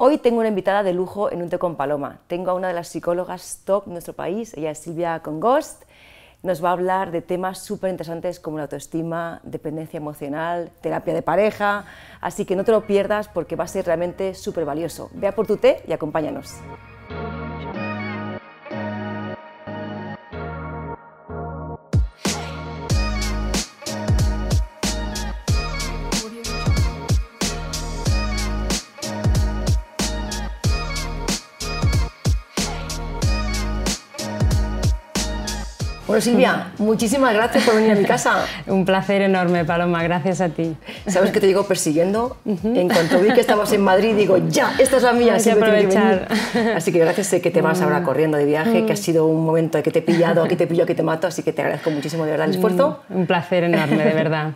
Hoy tengo una invitada de lujo en Un Té con Paloma. Tengo a una de las psicólogas top de nuestro país, ella es Silvia Congost. Nos va a hablar de temas súper interesantes como la autoestima, dependencia emocional, terapia de pareja. Así que no te lo pierdas porque va a ser realmente súper valioso. Vea por tu té y acompáñanos. Bueno, Silvia, muchísimas gracias por venir a mi casa. Un placer enorme, Paloma, gracias a ti. Sabes que te llego persiguiendo. En cuanto vi que estabas en Madrid, digo, ya, esta es la mía. Que aprovechar. así que gracias, sé que te vas ahora Mm. corriendo de viaje, que ha sido un momento que te he pillado, aquí te pillo, aquí te mato, así que te agradezco muchísimo de verdad el esfuerzo. Un placer enorme, de verdad.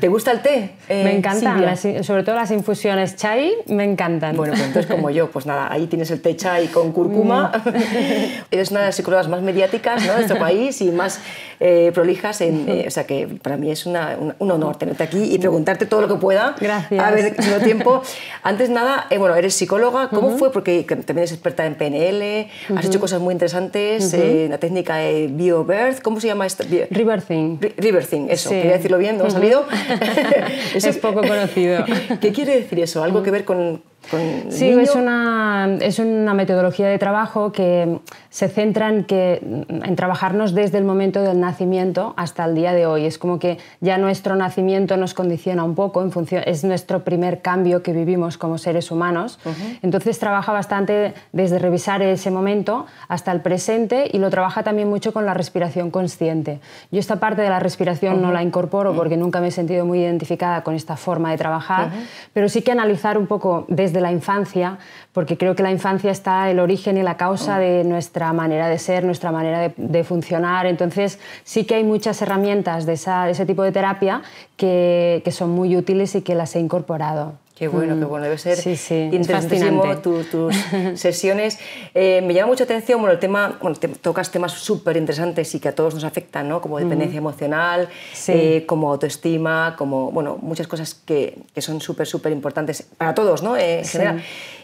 ¿Te gusta el té? eh, me encantan, Silvia? las- sobre todo las infusiones chai, me encantan. Bueno, pues entonces como yo, pues nada, ahí tienes el té chai con cúrcuma. Eres una de las psicólogas más mediáticas ¿no? de nuestro país y más eh, prolijas. En, eh, o sea que para mí es una- un- un honor tenerte aquí y preguntarte todo lo que pueda. Gracias. A ver, tengo tiempo. Antes nada, eh, bueno, eres psicóloga. ¿Cómo fue? Porque que también eres experta en PNL, has hecho cosas muy interesantes, eh, la técnica de BioBirth. ¿Cómo se llama esto? Bio- Rebirthing. Ri- Riversing, eso, Sí. quería decirlo bien, ¿no ha salido? Es poco conocido. ¿Qué quiere decir eso? ¿Algo que ver con, con Sí, niño? es una, es una metodología de trabajo que se centra en, que, en trabajarnos desde el momento del nacimiento hasta el día de hoy. Es como que ya nuestro nacimiento nos condiciona un poco, en función, es nuestro primer cambio que vivimos como seres humanos. Entonces trabaja bastante desde revisar ese momento hasta el presente y lo trabaja también mucho con la respiración consciente. Yo esta parte de la respiración no la incorporo porque nunca me he sentido muy identificada con esta forma de trabajar, pero sí que analizar un poco desde la infancia, porque creo que la infancia está el origen y la causa de nuestra manera de ser, nuestra manera de, funcionar. Entonces sí que hay muchas herramientas de, ese tipo de terapia que son muy útiles y que las he incorporado. Qué bueno, qué bueno. Debe ser Sí, sí, es interesantísimo tu- tus sesiones. Eh, me llama mucha atención bueno, el tema, bueno, te- tocas temas súper interesantes y que a todos nos afectan, ¿no? como dependencia emocional, Sí. eh, como autoestima, como bueno, muchas cosas que, que son súper, súper importantes para todos ¿no? Eh, en Sí. general.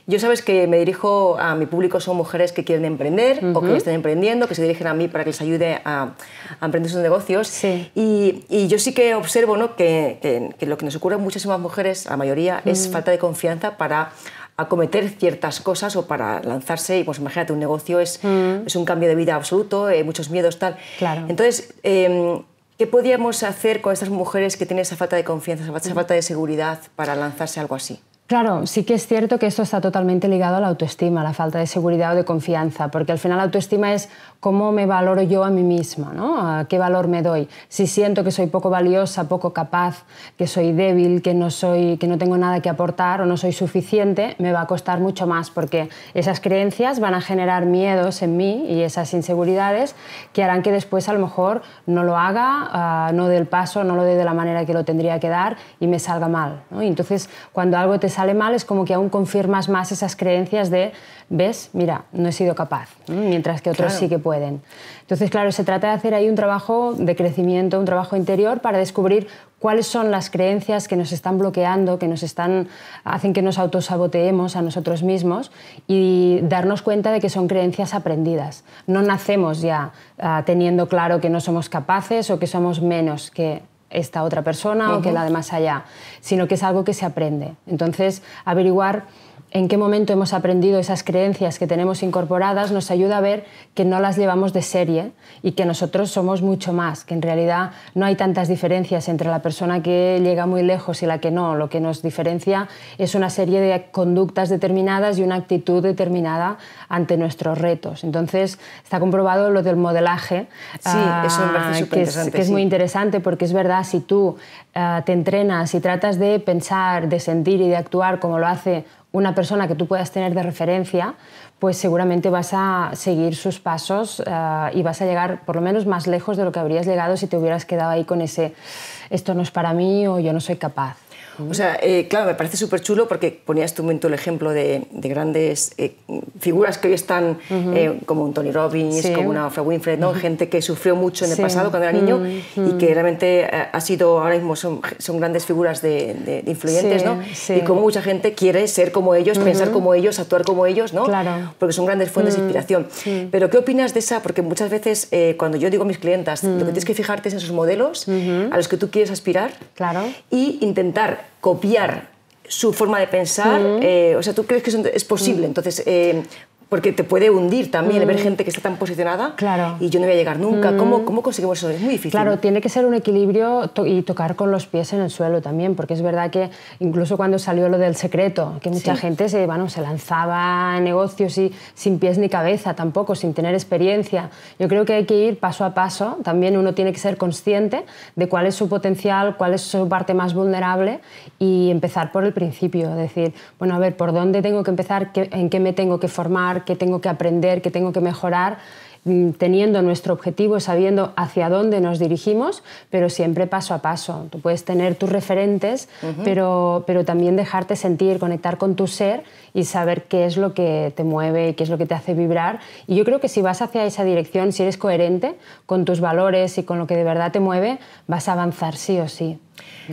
Yo sabes que me dirijo a mi público, son mujeres que quieren emprender o que están emprendiendo, que se dirigen a mí para que les ayude a, a emprender sus negocios. Sí. Y, y yo sí que observo ¿no? que, que- que lo que nos ocurre a muchísimas mujeres, a la mayoría, es falta de confianza para acometer ciertas cosas o para lanzarse. Y pues imagínate, un negocio es, es un cambio de vida absoluto, eh, muchos miedos, tal. Claro. Entonces, eh, ¿qué podríamos hacer con estas mujeres que tienen esa falta de confianza, esa falta- falta de seguridad para lanzarse algo así? Claro, sí que es cierto que esto está totalmente ligado a la autoestima, a la falta de seguridad o de confianza, porque al final la autoestima es cómo me valoro yo a mí misma, ¿no? ¿A qué valor me doy. Si siento que soy poco valiosa, poco capaz, que soy débil, que no, soy, que no tengo nada que aportar o no soy suficiente, me va a costar mucho más, porque esas creencias van a generar miedos en mí y esas inseguridades que harán que después a lo mejor no lo haga, ah, no dé el paso, no lo dé de la manera que lo tendría que dar y me salga mal. ¿no? Y entonces, cuando algo te sale mal, es como que aún confirmas más esas creencias de, ves, mira, no he sido capaz, ¿no? mientras que otros Claro. sí que pueden. Entonces, claro, se trata de hacer ahí un trabajo de crecimiento, un trabajo interior para descubrir cuáles son las creencias que nos están bloqueando, que nos están, hacen que nos autosaboteemos a nosotros mismos y darnos cuenta de que son creencias aprendidas. No nacemos ya ah, teniendo claro que no somos capaces o que somos menos que esta otra persona o que la de más allá, sino que es algo que se aprende. Entonces, averiguar en qué momento hemos aprendido esas creencias que tenemos incorporadas nos ayuda a ver que no las llevamos de serie y que nosotros somos mucho más, que en realidad no hay tantas diferencias entre la persona que llega muy lejos y la que no. Lo que nos diferencia es una serie de conductas determinadas y una actitud determinada ante nuestros retos. Entonces, está comprobado lo del modelaje. Sí, eso me parece ah, que es- que es sí. muy interesante porque es verdad, si tú ah, te entrenas y tratas de pensar, de sentir y de actuar como lo hace una persona que tú puedas tener de referencia, pues seguramente vas a seguir sus pasos ah, y vas a llegar por lo menos más lejos de lo que habrías llegado si te hubieras quedado ahí con ese esto no es para mí o yo no soy capaz. O sea, eh, claro, me parece súper chulo porque ponías tú en el ejemplo de, grandes eh, figuras que hoy están eh, como un Tony Robbins, como una Oprah Winfrey, ¿no? gente que sufrió mucho en el pasado cuando era niño y que realmente ha sido, ahora mismo son, son grandes figuras de, influyentes, ¿no? Y como mucha gente quiere ser como ellos, pensar como ellos, actuar como ellos, ¿no? Claro. Porque son grandes fuentes de inspiración. Pero ¿qué opinas de esa? Porque muchas veces cuando yo digo a mis clientas, lo que tienes que fijarte es en sus modelos a los que tú quieres aspirar claro. y intentar copiar su forma de pensar, eh, o sea, ¿tú crees que es posible? Entonces, eh, porque te puede hundir también el ver mm. gente que está tan posicionada claro. y yo no voy a llegar nunca. Mm. ¿Cómo, ¿Cómo, conseguimos eso? Es muy difícil. Claro, tiene que ser un equilibrio y tocar con los pies en el suelo también, porque es verdad que incluso cuando salió lo del secreto, que mucha gente se, bueno, se lanzaba a negocios y sin pies ni cabeza tampoco, sin tener experiencia. Yo creo que hay que ir paso a paso. También uno tiene que ser consciente de cuál es su potencial, cuál es su parte más vulnerable y empezar por el principio. Decir, bueno, a ver, ¿por dónde tengo que empezar? ¿En qué me tengo que formar? Qué tengo que aprender, qué tengo que mejorar, mm, teniendo nuestro objetivo, sabiendo hacia dónde nos dirigimos, pero siempre paso a paso. Tú puedes tener tus referentes, pero, pero también dejarte sentir, conectar con tu ser y saber qué es lo que te mueve, qué es lo que te hace vibrar. Y yo creo que si vas hacia esa dirección, si eres coherente con tus valores y con lo que de verdad te mueve, vas a avanzar sí o sí.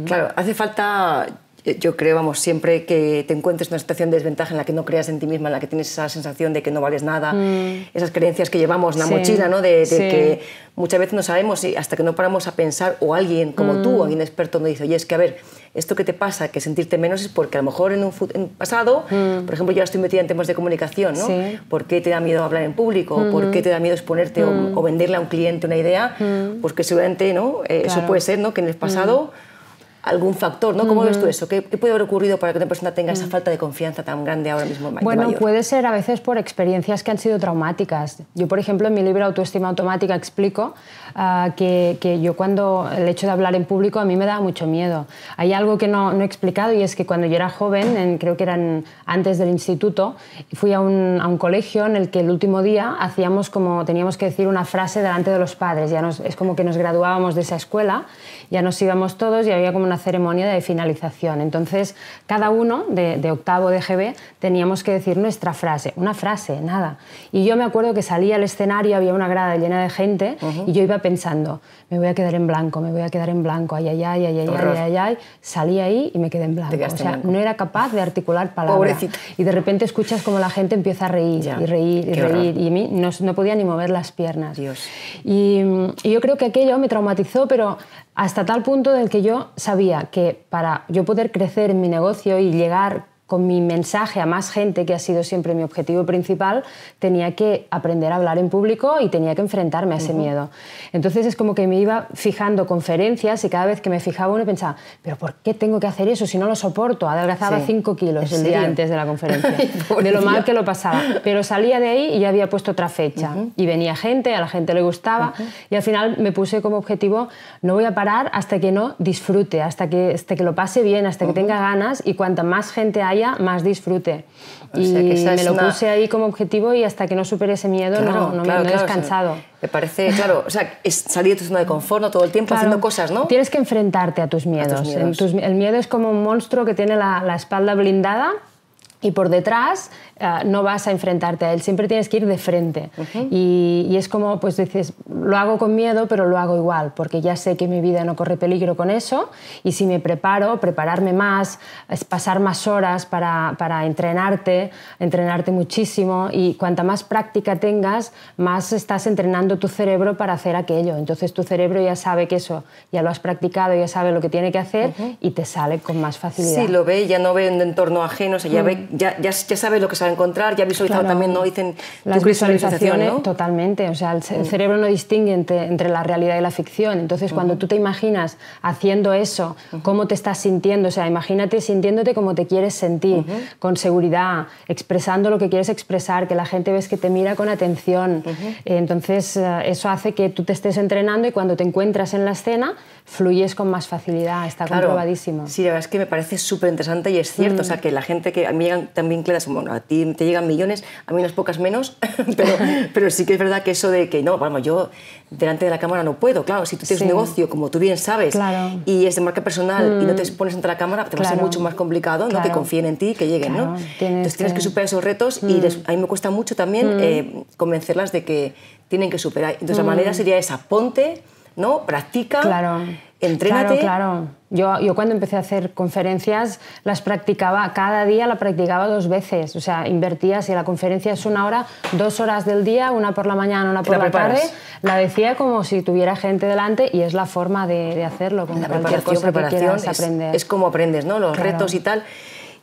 Claro, hace falta, yo creo, vamos, siempre que te encuentres en una situación de desventaja en la que no creas en ti misma, en la que tienes esa sensación de que no vales nada, mm. esas creencias que llevamos en la mochila, ¿no? De, que muchas veces no sabemos y hasta que no paramos a pensar, o alguien como tú, mm. alguien experto, nos dice, oye, es que a ver, esto que te pasa, que sentirte menos, es porque a lo mejor en un, pasado, mm. por ejemplo, yo estoy metida en temas de comunicación, ¿no? ¿Por qué te da miedo hablar en público? ¿Por qué te da miedo exponerte o, venderle a un cliente una idea? Pues que seguramente, ¿no? Eh, eso puede ser, ¿no? Que en el pasado algún factor, ¿no? ¿Cómo ves tú eso? ¿Qué, puede haber ocurrido para que una persona tenga esa falta de confianza tan grande ahora mismo? Bueno, puede ser a veces por experiencias que han sido traumáticas. Yo, por ejemplo, en mi libro Autoestima Automática explico ah, que, que, yo cuando el hecho de hablar en público a mí me daba mucho miedo. Hay algo que no, no he explicado y es que cuando yo era joven, en, creo que eran antes del instituto, fui a un, a un, colegio en el que el último día hacíamos como, teníamos que decir una frase delante de los padres. Ya nos, es como que nos graduábamos de esa escuela, ya nos íbamos todos y había como una ceremonia de finalización. Entonces, cada uno de, octavo de GB teníamos que decir nuestra frase, una frase, nada. Y yo me acuerdo que salía al escenario, había una grada llena de gente y yo iba pensando, me voy a quedar en blanco, me voy a quedar en blanco, ay, ay, ay, ay, ay, ay, ay, ay. Salí ahí y me quedé en blanco. O sea, no era capaz de articular palabras. Y de repente escuchas como la gente empieza a reír y reír y reír. Y a mí no, no, podía ni mover las piernas. Dios. Y, y yo creo que aquello me traumatizó, pero hasta tal punto del que yo sabía que para yo poder crecer en mi negocio y llegar con mi mensaje a más gente, que ha sido siempre mi objetivo principal, tenía que aprender a hablar en público y tenía que enfrentarme a ese miedo. Entonces es como que me iba fijando conferencias y cada vez que me fijaba uno pensaba, pero ¿por qué tengo que hacer eso si no lo soporto? Adelgazaba 5 kilos el día antes de la conferencia, de lo mal que lo pasaba. Pero salía de ahí y ya había puesto otra fecha. Y venía gente, a la gente le gustaba y al final me puse como objetivo, no voy a parar hasta que no disfrute, hasta que, hasta que lo pase bien, hasta que tenga ganas y cuanta más gente haya, más disfrute. y me lo puse ahí como objetivo y hasta que no supere ese miedo no, no, me, he descansado. me parece, claro, o sea, es salir de tu zona de confort ¿no? todo el tiempo haciendo cosas, ¿no? Tienes que enfrentarte a tus miedos. el miedo es como un monstruo que tiene la, la espalda blindada y por detrás eh, no vas a enfrentarte a él, siempre tienes que ir de frente. y, y, es como, pues dices, lo hago con miedo, pero lo hago igual, porque ya sé que mi vida no corre peligro con eso, y si me preparo, prepararme más, es pasar más horas para, para entrenarte, entrenarte muchísimo, y cuanta más práctica tengas, más estás entrenando tu cerebro para hacer aquello. Entonces tu cerebro ya sabe que eso ya lo has practicado, ya sabe lo que tiene que hacer, y te sale con más facilidad. Sí, lo ve, ya no ve un entorno ajeno, o sea, ya, ve, ya, ya, ya sabe lo que sabe encontrar, ya visualizado también, ¿no? Dicen las visualizaciones, totalmente. O sea, el, mm. cerebro no distingue entre, la realidad y la ficción. Entonces, cuando tú te imaginas haciendo eso, cómo te estás sintiendo, o sea, imagínate sintiéndote como te quieres sentir, con seguridad, expresando lo que quieres expresar, que la gente ves que te mira con atención. Entonces, eh, eso hace que tú te estés entrenando y cuando te encuentras en la escena, fluyes con más facilidad, está comprobadísimo. Sí, la verdad es que me parece súper interesante y es cierto, o sea, mm. que la gente que a mí llegan tan vinculadas, bueno, a ti te llegan millones, a mí unas pocas menos, pero, pero sí que es verdad que eso de que no, vamos, yo delante de la cámara no puedo, claro, si tú tienes un negocio, como tú bien sabes, y es de marca personal y no te mm. pones ante la cámara, te va a ser mucho más complicado, ¿no? Que confíen en ti, que lleguen, ¿no? Entonces tienes que superar esos retos y mm. a mí me cuesta mucho también mm. eh, convencerlas de que tienen que superar. Entonces la manera sería esa, ponte, ¿no? Practica. Claro Entrénate. Claro, claro. Yo, yo cuando empecé a hacer conferencias las practicaba, cada día la practicaba dos veces. O sea, invertía, si la conferencia es una hora, dos horas del día, una por la mañana, una por la, tarde, la decía como si tuviera gente delante y es la forma de, hacerlo. Con la cualquier cosa que quieras aprender. Es como aprendes, ¿no? Los retos y tal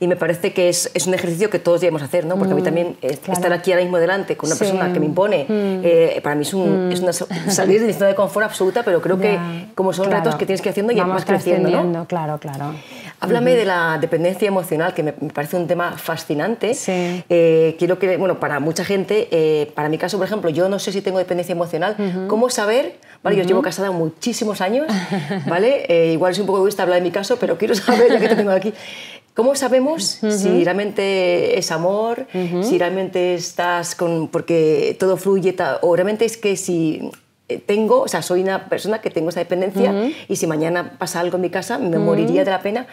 y me parece que es, es, un ejercicio que todos debemos hacer, ¿no? porque a mí mm, también estar aquí ahora mismo delante con una persona que me impone, mm. eh, para mí es, un, mm. es una salir de mi zona de confort absoluta, pero creo que como son retos que tienes que ir haciendo y vas creciendo. ¿no? Claro, claro. Háblame de la dependencia emocional, que me, parece un tema fascinante. Eh, quiero que, bueno, para mucha gente, eh, para mi caso, por ejemplo, yo no sé si tengo dependencia emocional, ¿cómo saber? Vale, yo llevo casada muchísimos años, ¿vale? igual es un poco egoísta hablar de mi caso, pero quiero saber, ya que te tengo aquí, ¿Cómo sabemos si realmente es amor, si realmente estás con... porque todo fluye, o realmente es que si eh, tengo, o sea, soy una persona que tengo esa dependencia y si mañana pasa algo en mi casa me moriría de la pena.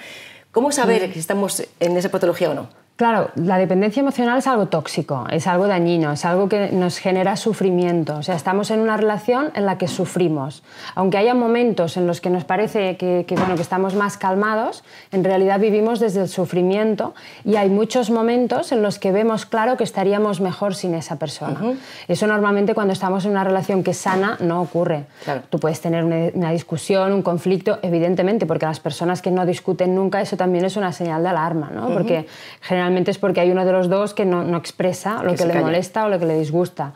¿Cómo saber si estamos en esa patología o no? Claro, la dependencia emocional es algo tóxico, es algo dañino, es algo que nos genera sufrimiento. O sea, estamos en una relación en la que sufrimos. Aunque haya momentos en los que nos parece que, bueno, que estamos más calmados, en realidad vivimos desde el sufrimiento y hay muchos momentos en los que vemos claro que estaríamos mejor sin esa persona. Eso normalmente cuando estamos en una relación que es sana no ocurre. Tú puedes tener una, discusión, un conflicto, evidentemente, porque las personas que no discuten nunca, eso también es una señal de alarma, ¿no? Porque generalmente es porque hay uno de los dos que no, expresa lo que, le molesta o lo que le disgusta.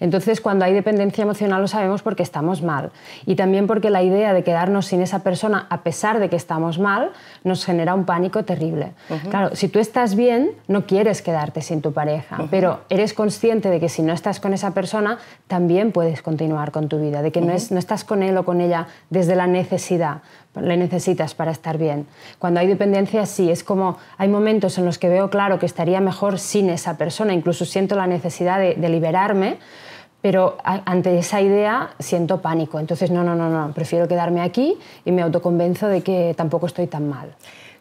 Entonces, cuando hay dependencia emocional lo sabemos porque estamos mal. Y también porque la idea de quedarnos sin esa persona, a pesar de que estamos mal, nos genera un pánico terrible. Claro, si tú estás bien, no quieres quedarte sin tu pareja, pero eres consciente de que si no estás con esa persona, también puedes continuar con tu vida, de que no, es, no estás con él o con ella desde la necesidad, le necesitas para estar bien. Cuando hay dependencia, sí, es como hay momentos en los que veo claro que estaría mejor sin esa persona, incluso siento la necesidad de, liberarme, pero ante esa idea siento pánico. Entonces, no, no, no, no, prefiero quedarme aquí y me autoconvenzo de que tampoco estoy tan mal.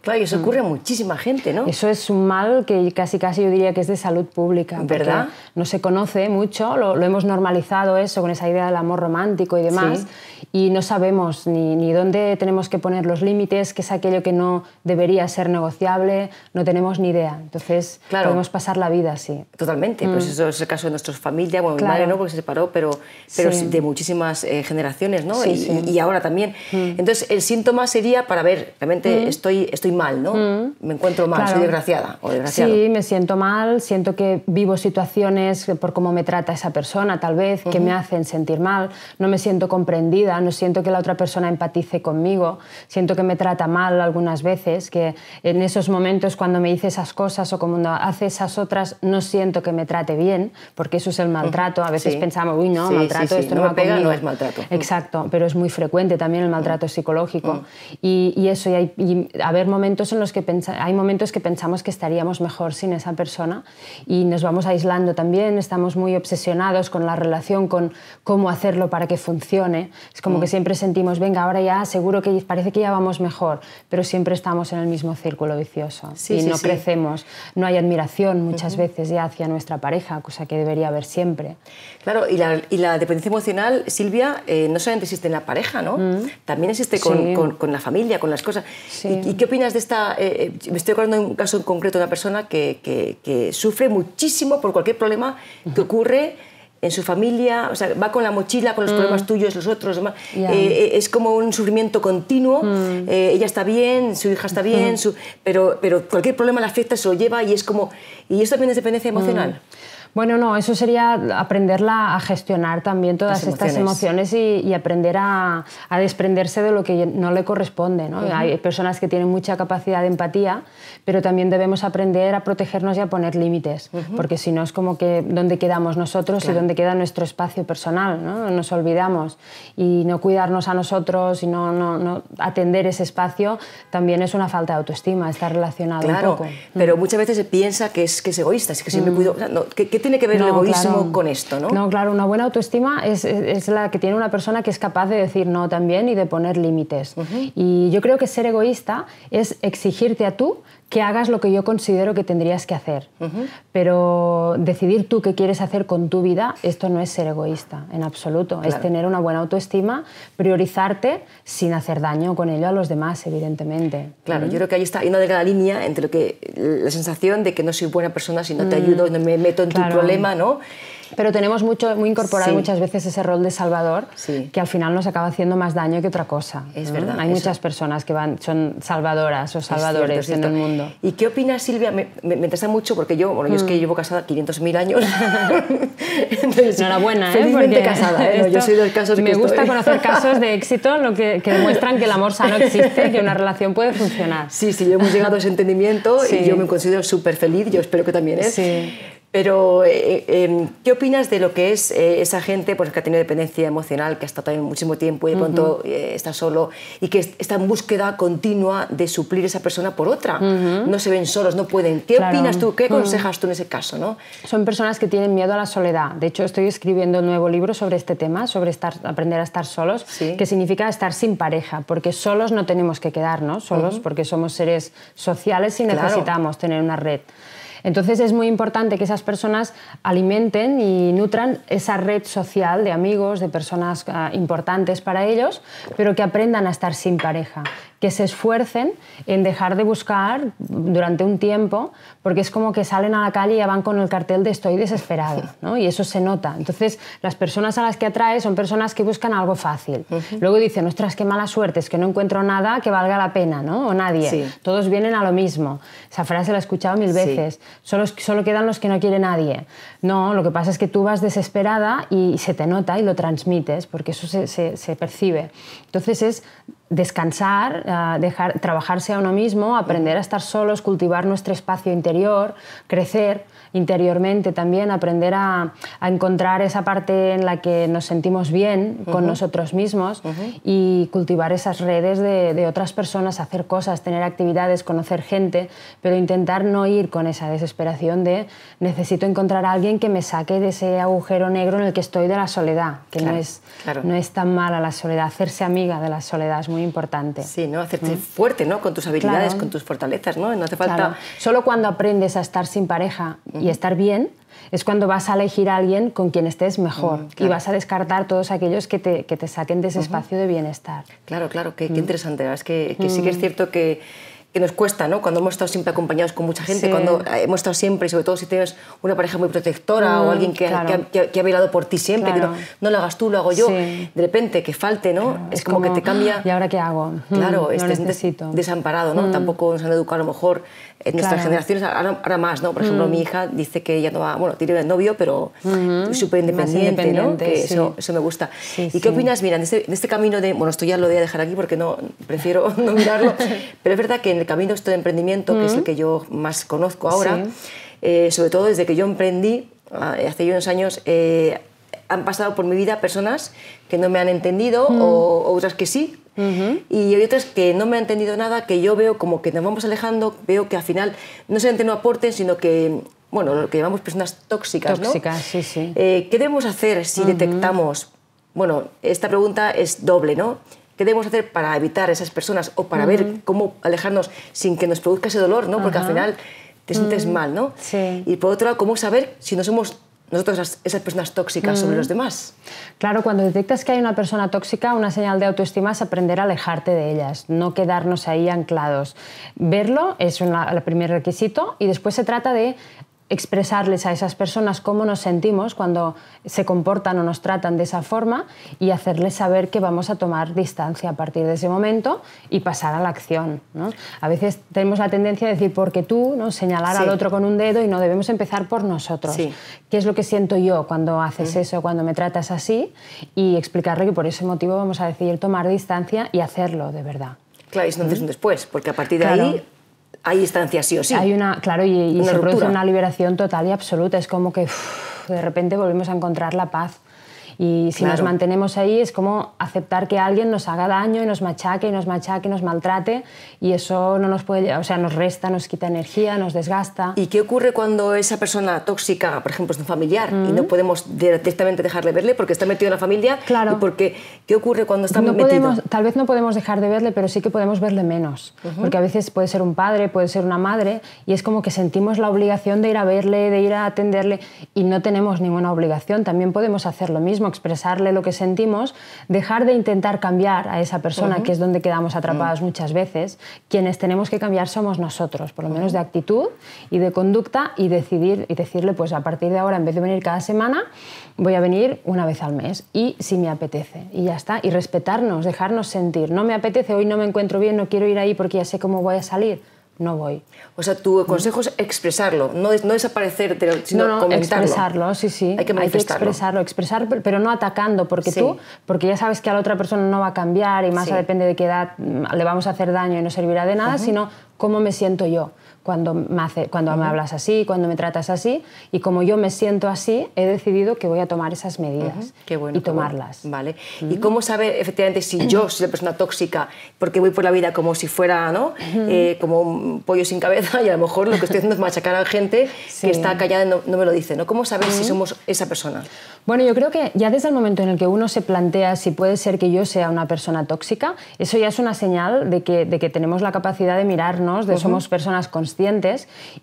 Claro, y eso ocurre a muchísima gente, ¿no? Eso es un mal que casi casi yo diría que es de salud pública. ¿Verdad? No se conoce mucho, lo, hemos normalizado eso con esa idea del amor romántico y demás, y no sabemos ni, ni, dónde tenemos que poner los límites, qué es aquello que no debería ser negociable, no tenemos ni idea. Entonces podemos pasar la vida así. Totalmente, pues mm. eso es el caso de nuestra familia, bueno, mi madre no, porque se separó, pero, pero de muchísimas eh, generaciones, ¿no? Y, y, ahora también. Mm. Entonces el síntoma sería para ver, realmente mm. estoy, estoy mal, ¿no? Mm. Me encuentro mal, soy desgraciada o desgraciado. Sí, me siento mal, siento que vivo situaciones por cómo me trata esa persona, tal vez, que me hacen sentir mal, no me siento comprendida, no siento que la otra persona empatice conmigo, siento que me trata mal algunas veces, que en esos momentos cuando me dice esas cosas o cuando hace esas otras no siento que me trate bien, porque eso es el maltrato. A veces pensamos, uy, no, maltrato, esto no, me pega, no es maltrato. Exacto, pero es muy frecuente también el maltrato psicológico. Y, y, eso, y, hay, y haber momentos momentos en los que hay momentos que pensamos que estaríamos mejor sin esa persona y nos vamos aislando también, estamos muy obsesionados con la relación, con cómo hacerlo para que funcione. Es como que mm. siempre sentimos, venga, ahora ya seguro que parece que ya vamos mejor, pero siempre estamos en el mismo círculo vicioso y no crecemos. No hay admiración muchas veces ya hacia nuestra pareja, cosa que debería haber siempre. Claro, y la, y la dependencia emocional, Silvia, eh, no solamente existe en la pareja, ¿no? Mm. También existe con, con, con, la familia, con las cosas. ¿Y, ¿Y, qué opinas de esta, eh, eh, me estoy acordando de un caso en concreto de una persona que, que, sufre muchísimo por cualquier problema que ocurre en su familia, o sea, va con la mochila, con los mm. problemas tuyos, los otros, eh, es como un sufrimiento continuo, mm. ella está bien, su hija está bien, su, pero, pero cualquier problema la afecta, se lo lleva y es como... ¿Y esto también es dependencia emocional? Bueno, no, eso sería aprenderla a gestionar también todas estas emociones y, aprender a, desprenderse de lo que no le corresponde. ¿no? Hay personas que tienen mucha capacidad de empatía, pero también debemos aprender a protegernos y a poner límites, porque si no es como que dónde quedamos nosotros y dónde queda nuestro espacio personal. ¿no? Nos olvidamos y no cuidarnos a nosotros y no, no, atender ese espacio también es una falta de autoestima, está relacionado un poco. Pero muchas veces se piensa que es, que es egoísta, es que siempre mm. cuido. ¿qué, tiene que ver el egoísmo con esto? ¿no? no, claro, una buena autoestima es, es, la que tiene una persona que es capaz de decir no también y de poner límites. Y yo creo que ser egoísta es exigirte a tú que hagas lo que yo considero que tendrías que hacer. Pero decidir tú qué quieres hacer con tu vida, esto no es ser egoísta, en absoluto. Es tener una buena autoestima, priorizarte sin hacer daño con ello a los demás, evidentemente. Claro, yo creo que ahí está hay una delgada línea entre lo que, la sensación de que no soy buena persona si no te ayudo, no me meto en tu problema, ¿no? Pero tenemos mucho, muy incorporado muchas veces ese rol de salvador que al final nos acaba haciendo más daño que otra cosa. Es verdad. Hay muchas personas que van, son salvadoras o salvadores en el mundo. ¿Y qué opinas, Silvia? Me, me, interesa mucho porque yo, bueno, yo es que mm. llevo casada 500.000 años. Enhorabuena, ¿eh? Felizmente casada. ¿eh? yo soy del caso Me gusta conocer casos de éxito lo que, que, demuestran que el amor sano existe, que una relación puede funcionar. Sí, sí, hemos llegado a ese entendimiento y yo me considero súper feliz, yo espero que también es. Sí. Pero, eh, eh, em, ¿qué opinas de lo que es eh, esa gente pues, que ha tenido dependencia emocional, que ha estado también muchísimo tiempo y de pronto está solo y que está en búsqueda continua de suplir esa persona por otra? No se ven solos, no pueden. ¿Qué opinas tú? ¿Qué aconsejas tú en ese caso? ¿no? Son personas que tienen miedo a la soledad. De hecho, estoy escribiendo un nuevo libro sobre este tema, sobre estar, aprender a estar solos, que significa estar sin pareja, porque solos no tenemos que quedarnos, solos porque somos seres sociales y necesitamos tener una red. Entonces es muy importante que esas personas alimenten y nutran esa red social de amigos, de personas ah, importantes para ellos, pero que aprendan a estar sin pareja, que se esfuercen en dejar de buscar durante un tiempo, porque es como que salen a la calle y ya van con el cartel de estoy desesperado, ¿no? y eso se nota. Entonces, las personas a las que atrae son personas que buscan algo fácil. Luego dicen, ostras, qué mala suerte, es que no encuentro nada que valga la pena, ¿no? o nadie. Todos vienen a lo mismo. Esa frase la he escuchado mil veces. Solo, solo quedan los que no quiere nadie. No, lo que pasa es que tú vas desesperada y se te nota y lo transmites, porque eso se, se, se percibe. Entonces es descansar, eh, dejar, trabajarse a uno mismo, aprender a estar solos, cultivar nuestro espacio interior, crecer interiormente también, aprender a, encontrar esa parte en la que nos sentimos bien con nosotros mismos y cultivar esas redes de, otras personas, hacer cosas, tener actividades, conocer gente, pero intentar no ir con esa desesperación de necesito encontrar a alguien que me saque de ese agujero negro en el que estoy de la soledad, que no, es, no es tan mala la soledad, hacerse amiga de la soledad es muy importante. Sí, ¿no? Hacerte fuerte, ¿no? Con tus habilidades, con tus fortalezas, ¿no? No hace falta... Solo cuando aprendes a estar sin pareja y estar bien, es cuando vas a elegir a alguien con quien estés mejor y vas a descartar todos aquellos que te, que te saquen de ese espacio de bienestar. Claro, claro, qué, interesante. Es que, que sí que es cierto que que nos cuesta, ¿no? Cuando hemos estado siempre acompañados con mucha gente, cuando hemos estado siempre, sobre todo si tienes una pareja muy protectora o mm, alguien que, que, que, ha velado por ti siempre, que no, no, lo hagas tú, lo hago yo, de repente que falte, ¿no? Es, como, que te cambia. ¿Y ahora qué hago? Claro, mm, necesito. desamparado, ¿no? Mm. Tampoco nos han educado a lo mejor en nuestras generaciones, ahora, más, ¿no? Por ejemplo, mi hija dice que ella no va, bueno, tiene novio, pero súper independiente, ¿no? Que eso, eso me gusta. ¿Y qué opinas, mira, en este, en este, camino de, bueno, esto ya lo voy a dejar aquí porque no, prefiero no mirarlo, pero es verdad que en el camino este de emprendimiento, que es el que yo más conozco ahora, eh, sobre todo desde que yo emprendí, ah, hace unos años, eh, han pasado por mi vida personas que no me han entendido o, otras que sí. Y hay otras que no me han entendido nada, que yo veo como que nos vamos alejando, veo que al final no solamente no aporten, sino que, bueno, lo que llamamos personas tóxicas. Tóxicas, sí, sí. Eh, ¿Qué debemos hacer si detectamos? Bueno, esta pregunta es doble, ¿no? ¿Qué debemos hacer para evitar esas personas o para ver cómo alejarnos sin que nos produzca ese dolor, ¿no? Porque al final te sientes mal, ¿no? Sí. Y por otro lado, ¿cómo saber si no somos nosotros esas, personas tóxicas sobre los demás? Claro, cuando detectas que hay una persona tóxica, una señal de autoestima es aprender a alejarte de ellas, no quedarnos ahí anclados. Verlo es el primer requisito y después se trata de expresarles a esas personas cómo nos sentimos cuando se comportan o nos tratan de esa forma y hacerles saber que vamos a tomar distancia a partir de ese momento y pasar a la acción. ¿no? A veces tenemos la tendencia a decir, porque tú, ¿no? señalar al otro con un dedo y no debemos empezar por nosotros. ¿Qué es lo que siento yo cuando haces eso, cuando me tratas así? Y explicarle que por ese motivo vamos a decidir tomar distancia y hacerlo de verdad. Claro, y es un después, porque a partir de ahí hay distancia sí o sí. Hay una, claro, y, se produce una liberación total y absoluta. Es como que de repente volvemos a encontrar la paz. Y si nos mantenemos ahí es como aceptar que alguien nos haga daño y nos machaque y nos machaque y nos maltrate y eso no nos puede, o sea, nos resta, nos quita energía, nos desgasta. ¿Y qué ocurre cuando esa persona tóxica, por ejemplo, es un familiar y no podemos directamente dejar de verle porque está metido en la familia? Claro. Y porque, ¿Qué ocurre cuando está no metido? Podemos, tal vez no podemos dejar de verle, pero sí que podemos verle menos. Porque a veces puede ser un padre, puede ser una madre y es como que sentimos la obligación de ir a verle, de ir a atenderle y no tenemos ninguna obligación. También podemos hacer lo mismo expresarle lo que sentimos, dejar de intentar cambiar a esa persona, que es donde quedamos atrapados muchas veces. Quienes tenemos que cambiar somos nosotros, por lo menos de actitud y de conducta y decidir y decirle, pues a partir de ahora, en vez de venir cada semana, voy a venir una vez al mes y si me apetece. Y ya está. Y respetarnos, dejarnos sentir. No me apetece, hoy no me encuentro bien, no quiero ir ahí porque ya sé cómo voy a salir no voy. O sea, tu consejo es expresarlo, no, no desaparecer, sino no, no, expresarlo, sí, sí. Hay que manifestarlo. expresarlo, expresar, pero no atacando, porque tú, porque ya sabes que a la otra persona no va a cambiar y más depende de qué edad le vamos a hacer daño y no servirá de nada, sino cómo me siento yo cuando, me, hace, cuando me hablas así, cuando me tratas así, y como yo me siento así, he decidido que voy a tomar esas medidas qué bueno, y tomarlas. Vale. ¿Y cómo saber efectivamente si yo soy una persona tóxica porque voy por la vida como si fuera ¿no? Eh, como un pollo sin cabeza y a lo mejor lo que estoy haciendo es machacar a la gente que está callada y no, no, me lo dice? ¿no? ¿Cómo saber si somos esa persona? Bueno, yo creo que ya desde el momento en el que uno se plantea si puede ser que yo sea una persona tóxica, eso ya es una señal de que, de que tenemos la capacidad de mirarnos, de somos personas conscientes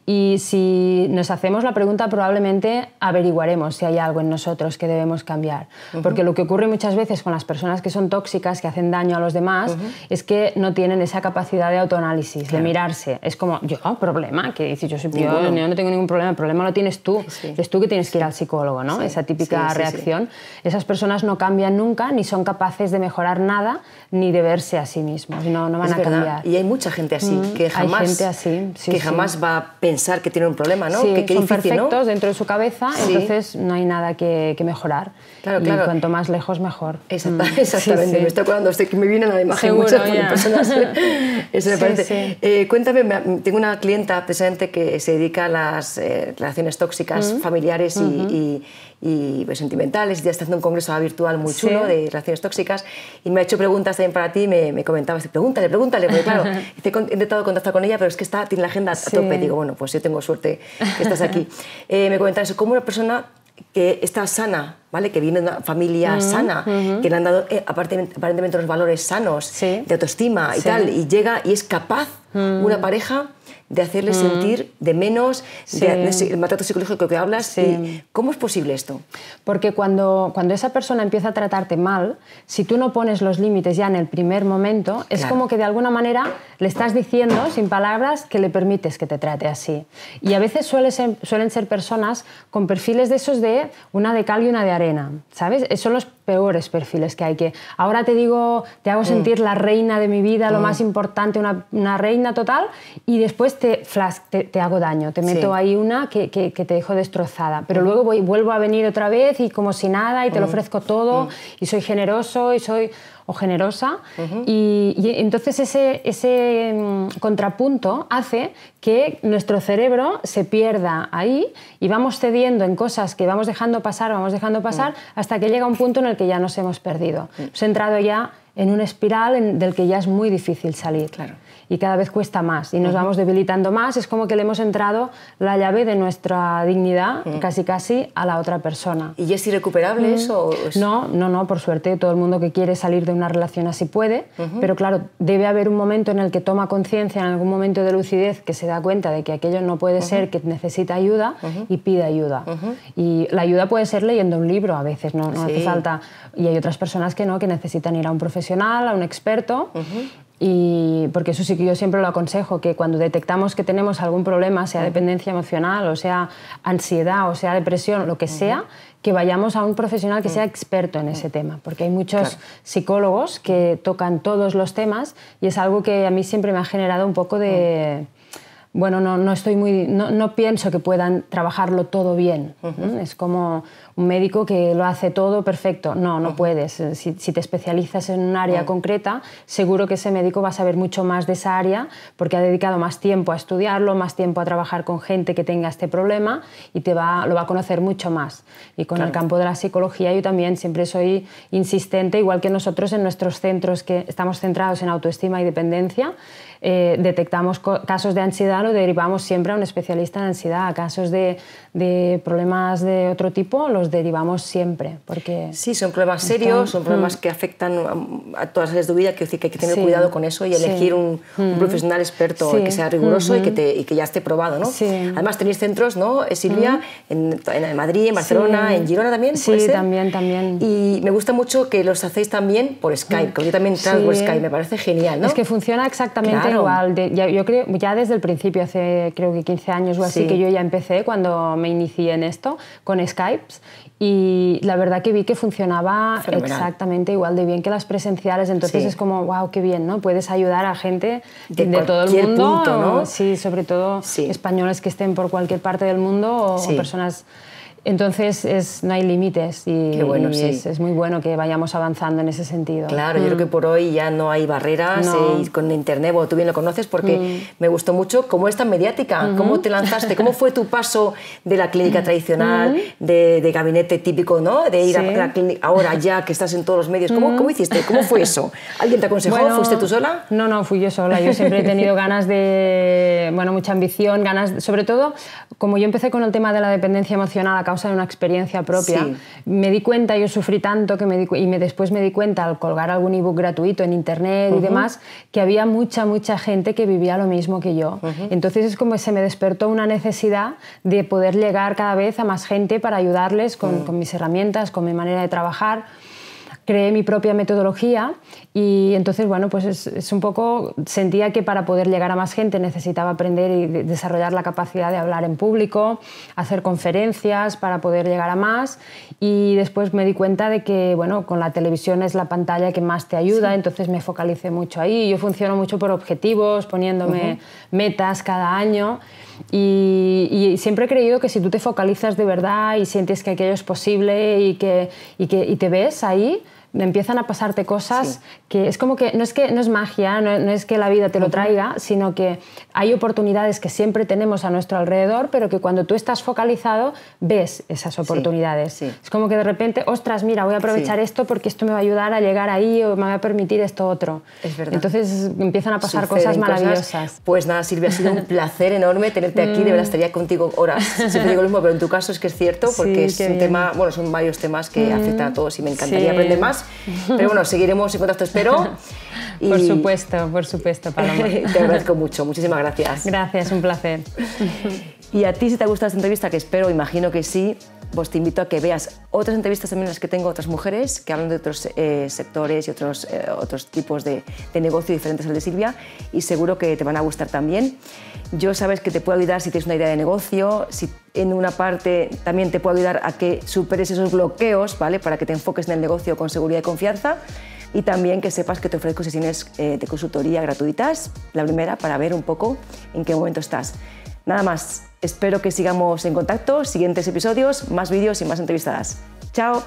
y si nos hacemos la pregunta probablemente averiguaremos si hay algo en nosotros que debemos cambiar. Porque lo que ocurre muchas veces con las personas que son tóxicas, que hacen daño a los demás, es que no tienen esa capacidad de autoanálisis, de mirarse. Es como, yo, problema, que dices, yo, soy, yo, no. tengo ningún problema, el problema lo tienes tú. Es tú que tienes que ir al psicólogo, ¿no? Esa típica reacción, esas personas no cambian nunca, ni son capaces de mejorar nada, ni de verse a sí mismos, no, no van a cambiar. Y hay mucha gente así, mm, que jamás, gente así, que jamás va a pensar que tiene un problema, ¿no? que, son perfectos dentro de su cabeza, entonces no hay nada que, mejorar. Claro, y cuanto más lejos, mejor. Mm. exactamente, me estoy acordando, que me viene a la imagen muchas personas. Eso me parece. Eh, cuéntame, tengo una clienta presente que se dedica a las eh, relaciones tóxicas mm. familiares y y pues, sentimentales. Ya está haciendo un congreso virtual muy chulo de relaciones tóxicas y me ha hecho preguntas también para ti. Me, me comentaba, pregúntale, pregúntale, porque claro, he intentado contactar con ella, pero es que está, tiene la agenda a tope. Digo, bueno, pues yo tengo suerte que estás aquí. eh, me comentaba eso, como una persona que está sana, ¿vale? que viene de una familia sana, que le han dado eh, aparentemente, aparentemente unos valores sanos de autoestima y tal, y llega y es capaz una pareja de hacerle mm. sentir de menos, el maltrato psicológico que hablas. ¿Cómo es posible esto? Porque cuando, cuando esa persona empieza a tratarte mal, si tú no pones los límites ya en el primer momento, es como que de alguna manera le estás diciendo, sin palabras, que le permites que te trate así. Y a veces suele suelen ser personas con perfiles de esos de una de cal y una de arena, ¿sabes? Son los peores perfiles que hay, que ahora te digo, te hago mm. sentir la reina de mi vida, lo mm. más importante, una, una reina total, y después te, te, hago daño, te meto ahí una que, que, te dejo destrozada. Pero mm. luego voy, vuelvo a venir otra vez y como si nada y te lo mm. ofrezco todo mm. y soy generoso y soy o generosa. y, entonces ese, ese contrapunto hace que nuestro cerebro se pierda ahí y vamos cediendo en cosas que vamos dejando pasar, vamos dejando pasar, hasta que llega un punto en el que ya nos hemos perdido. Hemos entrado ya en una espiral del que ya es muy difícil salir. Claro y cada vez cuesta más y nos vamos debilitando más. Es como que le hemos entrado la llave de nuestra dignidad casi casi a la otra persona. ¿Y es irrecuperable eso? No, no, no, por suerte todo el mundo que quiere salir de una relación así puede, pero claro, debe haber un momento en el que toma conciencia, en algún momento de lucidez, que se da cuenta de que aquello no puede ser, que necesita ayuda y pide ayuda. Y la ayuda puede ser leyendo un libro a veces, no, no hace falta. Y hay otras personas que no, que necesitan ir a un profesional, a un experto Y porque eso sí que yo siempre lo aconsejo, que cuando detectamos que tenemos algún problema, sea dependencia emocional, o sea ansiedad, o sea depresión, lo que sea, que vayamos a un profesional que sea experto en ese tema, porque hay muchos psicólogos que tocan todos los temas y es algo que a mí siempre me ha generado un poco de bueno, no, no estoy muy, no, no, pienso que puedan trabajarlo todo bien. Es como un médico que lo hace todo perfecto. No, no puedes. Eh, si, si, te especializas en un área concreta, seguro que ese médico va a saber mucho más de esa área porque ha dedicado más tiempo a estudiarlo, más tiempo a trabajar con gente que tenga este problema y te va, lo va a conocer mucho más. Y con el campo de la psicología yo también siempre soy insistente, igual que nosotros en nuestros centros que estamos centrados en autoestima y dependencia, eh, detectamos casos de ansiedad, lo derivamos siempre a un especialista en ansiedad. Casos de, de, problemas de otro tipo los derivamos siempre. Porque sí, son problemas serios, son problemas mm. que afectan a, todas las áreas de tu vida, que, que hay que tener cuidado con eso y elegir un, un, mm. profesional experto que sea riguroso y, que te, y, que ya esté probado. ¿no? Además tenéis centros, ¿no, eh, Silvia? En, en, Madrid, en Barcelona, en Girona también. Sí, también, también. Y me gusta mucho que los hacéis también por Skype, que yo también trabajo por Skype, me parece genial. ¿no? Es que funciona exactamente igual. ya, yo creo, ya desde el principio, hace creo que 15 años o así, que yo ya empecé cuando me inicié en esto con Skype y la verdad que vi que funcionaba exactamente igual de bien que las presenciales. Entonces es como, wow, qué bien, ¿no? Puedes ayudar a gente de, todo el mundo. Punto, ¿no? Sí, sobre todo españoles que estén por cualquier parte del mundo o personas entonces es, no hay límites y, bueno, es, muy bueno que vayamos avanzando en ese sentido. Claro, yo creo que mm. por hoy ya no hay barreras eh, y con Internet, bueno, tú bien lo conoces porque mm. me gustó mucho cómo es tan mediática, cómo te lanzaste, cómo fue tu paso de la clínica tradicional, de, gabinete típico, ¿no? de ir a la clínica, ahora ya que estás en todos los medios, ¿cómo, ¿cómo hiciste? ¿Cómo fue eso? ¿Alguien te aconsejó? ¿Fuiste tú sola? No, no, fui yo sola. Yo siempre he tenido ganas de, bueno, mucha ambición, ganas, sobre todo, como yo empecé con el tema de la dependencia emocional causa de una experiencia propia, me di cuenta, yo sufrí tanto que me di, y me, después me di cuenta al colgar algún ebook gratuito en internet y demás, que había mucha, mucha gente que vivía lo mismo que yo. Entonces es como se me despertó una necesidad de poder llegar cada vez a más gente para ayudarles con, con mis herramientas, con mi manera de trabajar creé mi propia metodología y entonces, bueno, pues es, un poco, sentía que para poder llegar a más gente necesitaba aprender y desarrollar la capacidad de hablar en público, hacer conferencias para poder llegar a más y después me di cuenta de que, bueno, con la televisión es la pantalla que más te ayuda, entonces me focalicé mucho ahí. Yo funciono mucho por objetivos, poniéndome metas cada año. Y, siempre he creído que si tú te focalizas de verdad y sientes que aquello es posible y que, y que y te ves ahí, empiezan a pasarte cosas que es como que no es que no es magia, no, es que la vida te lo traiga, sino que hay oportunidades que siempre tenemos a nuestro alrededor, pero que cuando tú estás focalizado ves esas oportunidades. Es como que de repente, ostras, mira, voy a aprovechar esto porque esto me va a ayudar a llegar ahí o me va a permitir esto otro. Es verdad. Entonces empiezan a pasar cosas maravillosas. Pues nada, Silvia, ha sido un placer enorme tenerte aquí, de verdad mm. estaría contigo horas. Siempre digo lo mismo, pero en tu caso es que es cierto porque es un tema, bueno, son varios temas que mm. afectan a todos y me encantaría aprender más pero bueno, seguiremos en contacto, espero. Por supuesto, por supuesto, Paloma. te agradezco mucho, muchísimas gracias. Gracias, un placer. y a ti, si te ha gustado esta entrevista, que espero, imagino que sí, pues te invito a que veas otras entrevistas también las que tengo otras mujeres que hablan de otros eh, sectores y otros, eh, otros tipos de, de, negocio diferentes al de Silvia y seguro que te van a gustar también. Yo sabes que te puedo ayudar si tienes una idea de negocio, si en una parte también te puedo ayudar a que superes esos bloqueos, ¿vale? Para que te enfoques en el negocio con seguridad y confianza. Y también que sepas que te ofrezco sesiones eh, de consultoría gratuitas, la primera para ver un poco en qué momento estás. Nada más, espero que sigamos en contacto, siguientes episodios, más vídeos y más entrevistadas. ¡Chao!